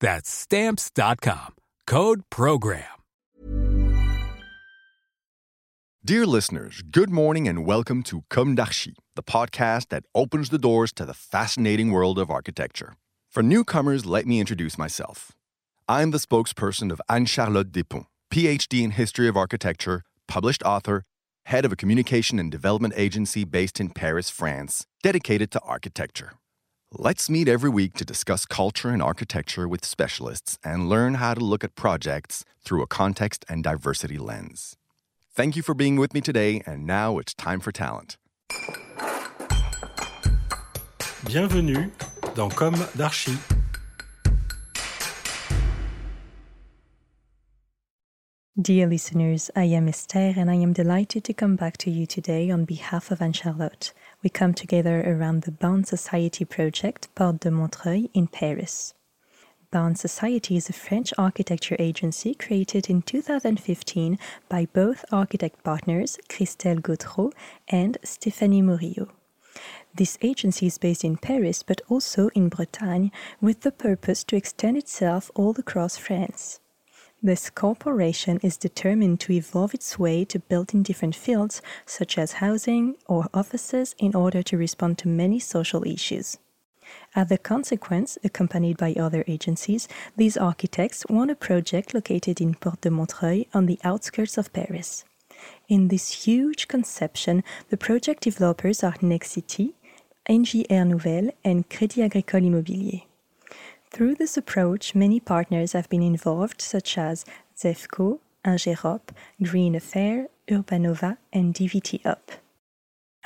That's stamps.com. Code program. Dear listeners, good morning and welcome to Com d'Archi, the podcast that opens the doors to the fascinating world of architecture. For newcomers, let me introduce myself. I'm the spokesperson of Anne Charlotte Despont, PhD in History of Architecture, published author, head of a communication and development agency based in Paris, France, dedicated to architecture. Let's meet every week to discuss culture and architecture with specialists and learn how to look at projects through a context and diversity lens. Thank you for being with me today, and now it's time for talent. Bienvenue dans Com d'Archi. Dear listeners, I am Esther and I am delighted to come back to you today on behalf of Anne Charlotte. We come together around the Bond Society project Porte de Montreuil in Paris. Bond Society is a French architecture agency created in 2015 by both architect partners Christelle Gautreau and Stéphanie Morio. This agency is based in Paris but also in Bretagne with the purpose to extend itself all across France. This corporation is determined to evolve its way to build in different fields, such as housing or offices, in order to respond to many social issues. As a consequence, accompanied by other agencies, these architects won a project located in Porte de Montreuil on the outskirts of Paris. In this huge conception, the project developers are Nexity, Air Nouvelle, and Crédit Agricole Immobilier. Through this approach, many partners have been involved, such as ZEFCO, Ingerop, Green Affair, Urbanova, and DVT Up.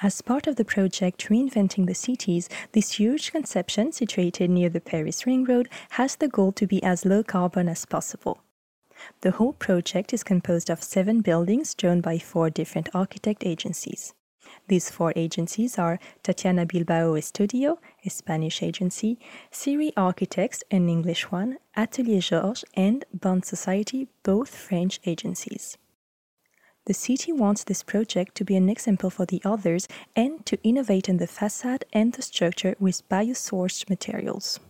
As part of the project Reinventing the Cities, this huge conception, situated near the Paris Ring Road, has the goal to be as low carbon as possible. The whole project is composed of seven buildings drawn by four different architect agencies. These four agencies are Tatiana Bilbao Estudio, a Spanish agency, Siri Architects, an English one, Atelier Georges, and Bond Society, both French agencies. The city wants this project to be an example for the others and to innovate in the facade and the structure with biosourced materials.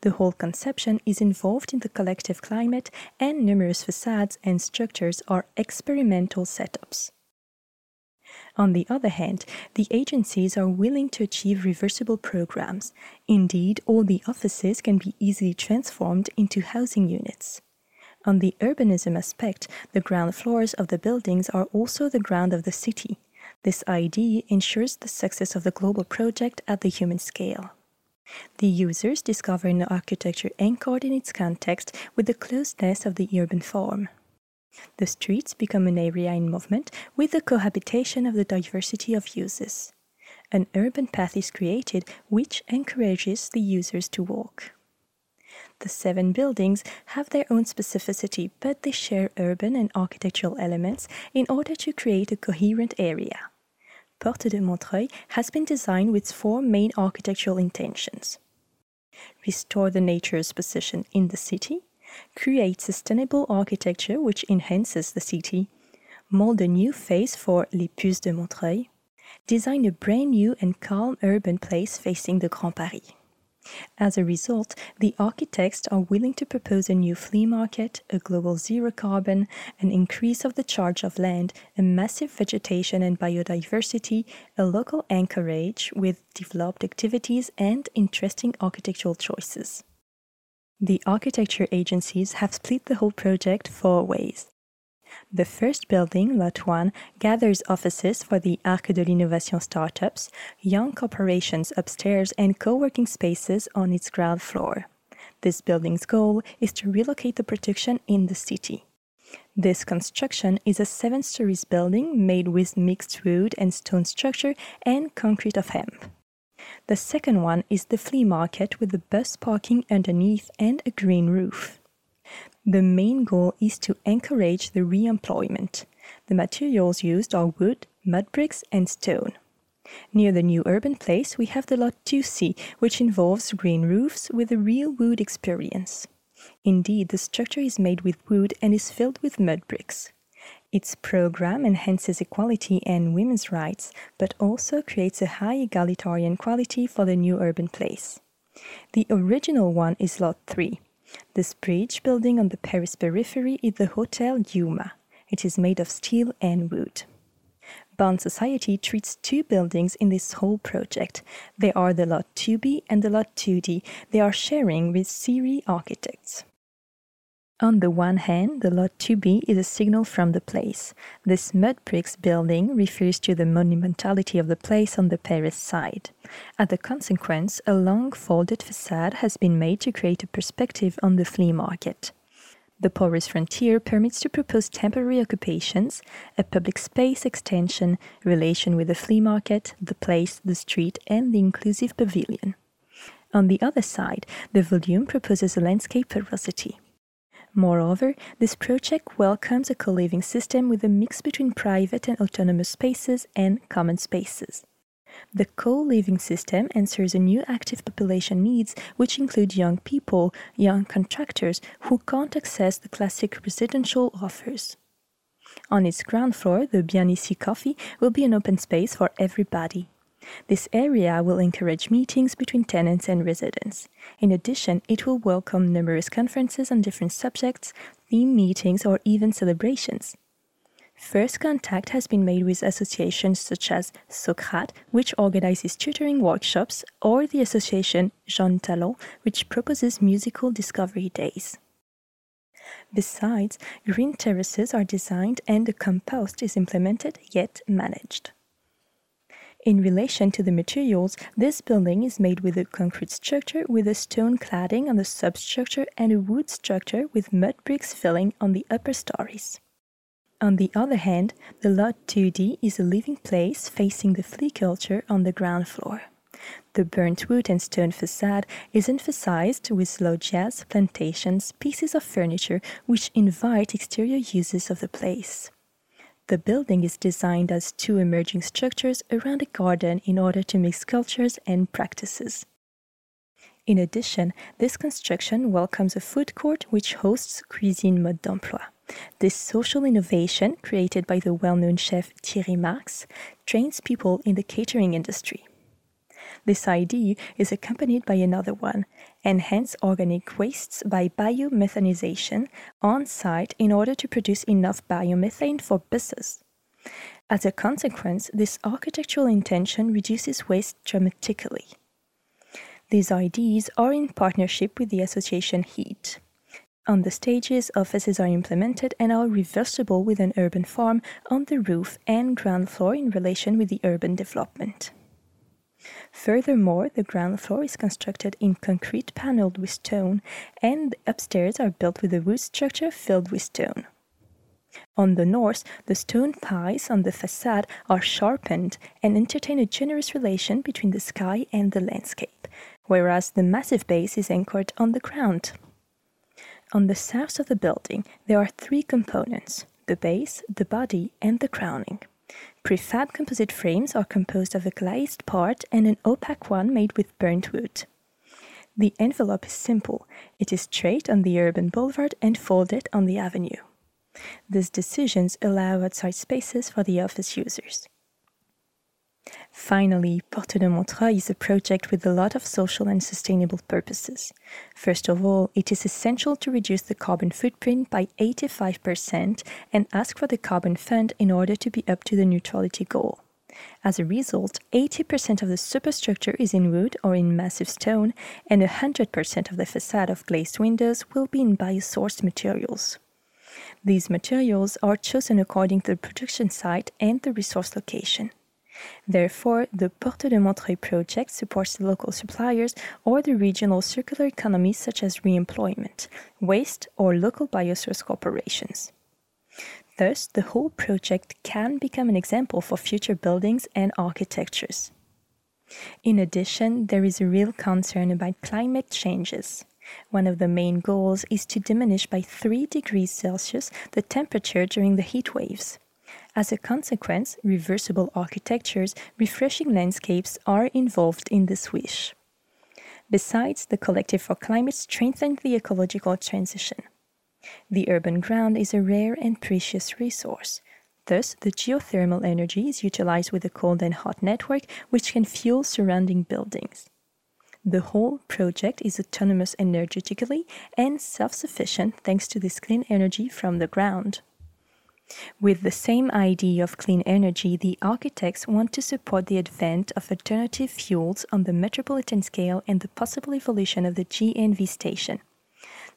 The whole conception is involved in the collective climate, and numerous facades and structures are experimental setups. On the other hand, the agencies are willing to achieve reversible programs. Indeed, all the offices can be easily transformed into housing units. On the urbanism aspect, the ground floors of the buildings are also the ground of the city. This idea ensures the success of the global project at the human scale. The users discover an architecture anchored in its context with the closeness of the urban form. The streets become an area in movement with the cohabitation of the diversity of uses. An urban path is created which encourages the users to walk. The seven buildings have their own specificity, but they share urban and architectural elements in order to create a coherent area. Porte de Montreuil has been designed with four main architectural intentions restore the nature's position in the city, create sustainable architecture which enhances the city, mold a new face for Les Puces de Montreuil, design a brand new and calm urban place facing the Grand Paris. As a result, the architects are willing to propose a new flea market, a global zero carbon, an increase of the charge of land, a massive vegetation and biodiversity, a local anchorage with developed activities and interesting architectural choices. The architecture agencies have split the whole project four ways. The first building, Lot 1, gathers offices for the Arc de l'Innovation startups, young corporations upstairs, and co working spaces on its ground floor. This building's goal is to relocate the production in the city. This construction is a seven stories building made with mixed wood and stone structure and concrete of hemp. The second one is the flea market with the bus parking underneath and a green roof. The main goal is to encourage the re-employment. The materials used are wood, mud bricks, and stone. Near the new urban place, we have the lot 2C, which involves green roofs with a real wood experience. Indeed, the structure is made with wood and is filled with mud bricks. Its program enhances equality and women's rights, but also creates a high egalitarian quality for the new urban place. The original one is Lot 3. This bridge building on the Paris periphery is the Hotel Yuma. It is made of steel and wood. Bond Society treats two buildings in this whole project. They are the Lot 2B and the Lot 2D. They are sharing with Siri Architects. On the one hand, the Lot 2B is a signal from the place. This mud bricks building refers to the monumentality of the place on the Paris side. As a consequence, a long folded facade has been made to create a perspective on the flea market. The porous frontier permits to propose temporary occupations, a public space extension, relation with the flea market, the place, the street, and the inclusive pavilion. On the other side, the volume proposes a landscape porosity. Moreover, this project welcomes a co living system with a mix between private and autonomous spaces and common spaces. The co living system answers a new active population needs, which include young people, young contractors who can't access the classic residential offers. On its ground floor, the Bien Ici Coffee will be an open space for everybody. This area will encourage meetings between tenants and residents. In addition, it will welcome numerous conferences on different subjects, theme meetings, or even celebrations. First contact has been made with associations such as Socrate, which organizes tutoring workshops, or the association Jean Talon, which proposes musical discovery days. Besides, green terraces are designed and the compost is implemented yet managed. In relation to the materials, this building is made with a concrete structure with a stone cladding on the substructure and a wood structure with mud bricks filling on the upper stories. On the other hand, the Lot 2D is a living place facing the flea culture on the ground floor. The burnt wood and stone facade is emphasized with loggias, plantations, pieces of furniture which invite exterior uses of the place. The building is designed as two emerging structures around a garden in order to mix cultures and practices. In addition, this construction welcomes a food court which hosts Cuisine Mode d'Emploi. This social innovation, created by the well known chef Thierry Marx, trains people in the catering industry. This idea is accompanied by another one enhance organic wastes by biomethanization on site in order to produce enough biomethane for buses. As a consequence, this architectural intention reduces waste dramatically. These ideas are in partnership with the association HEAT. On the stages, offices are implemented and are reversible with an urban farm on the roof and ground floor in relation with the urban development. Furthermore, the ground floor is constructed in concrete paneled with stone, and the upstairs are built with a wood structure filled with stone. On the north, the stone pies on the facade are sharpened and entertain a generous relation between the sky and the landscape, whereas the massive base is anchored on the ground. On the south of the building, there are three components the base, the body, and the crowning. Prefab composite frames are composed of a glazed part and an opaque one made with burnt wood. The envelope is simple. It is straight on the urban boulevard and folded on the avenue. These decisions allow outside spaces for the office users. Finally, Porte de Montreuil is a project with a lot of social and sustainable purposes. First of all, it is essential to reduce the carbon footprint by 85% and ask for the carbon fund in order to be up to the neutrality goal. As a result, 80% of the superstructure is in wood or in massive stone, and 100% of the facade of glazed windows will be in biosourced materials. These materials are chosen according to the production site and the resource location. Therefore, the Porte de Montreuil project supports the local suppliers or the regional circular economy such as reemployment, waste, or local biosource corporations. Thus, the whole project can become an example for future buildings and architectures. In addition, there is a real concern about climate changes. One of the main goals is to diminish by 3 degrees Celsius the temperature during the heat waves. As a consequence, reversible architectures, refreshing landscapes are involved in this wish. Besides, the Collective for Climate strengthens the ecological transition. The urban ground is a rare and precious resource. Thus, the geothermal energy is utilized with a cold and hot network which can fuel surrounding buildings. The whole project is autonomous energetically and self sufficient thanks to this clean energy from the ground. With the same idea of clean energy, the architects want to support the advent of alternative fuels on the metropolitan scale and the possible evolution of the GNV station.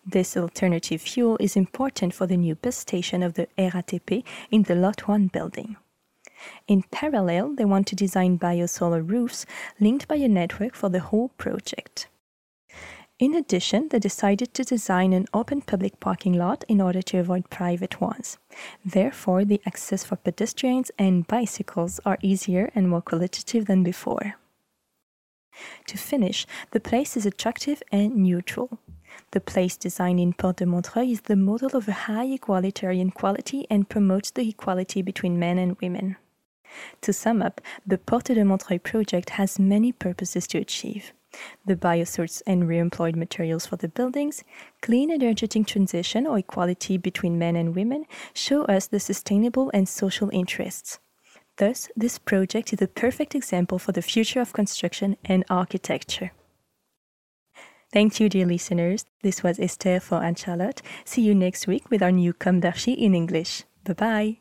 This alternative fuel is important for the new bus station of the RATP in the Lot 1 building. In parallel, they want to design biosolar roofs linked by a network for the whole project. In addition, they decided to design an open public parking lot in order to avoid private ones. Therefore, the access for pedestrians and bicycles are easier and more qualitative than before. To finish, the place is attractive and neutral. The place designed in Porte de Montreuil is the model of a high egalitarian quality and promotes the equality between men and women. To sum up, the Porte de Montreuil project has many purposes to achieve the biosource and reemployed materials for the buildings, clean energetic transition or equality between men and women show us the sustainable and social interests. Thus, this project is a perfect example for the future of construction and architecture. Thank you, dear listeners. This was Esther for Anne Charlotte. See you next week with our new Com d'Archi in English. Bye bye.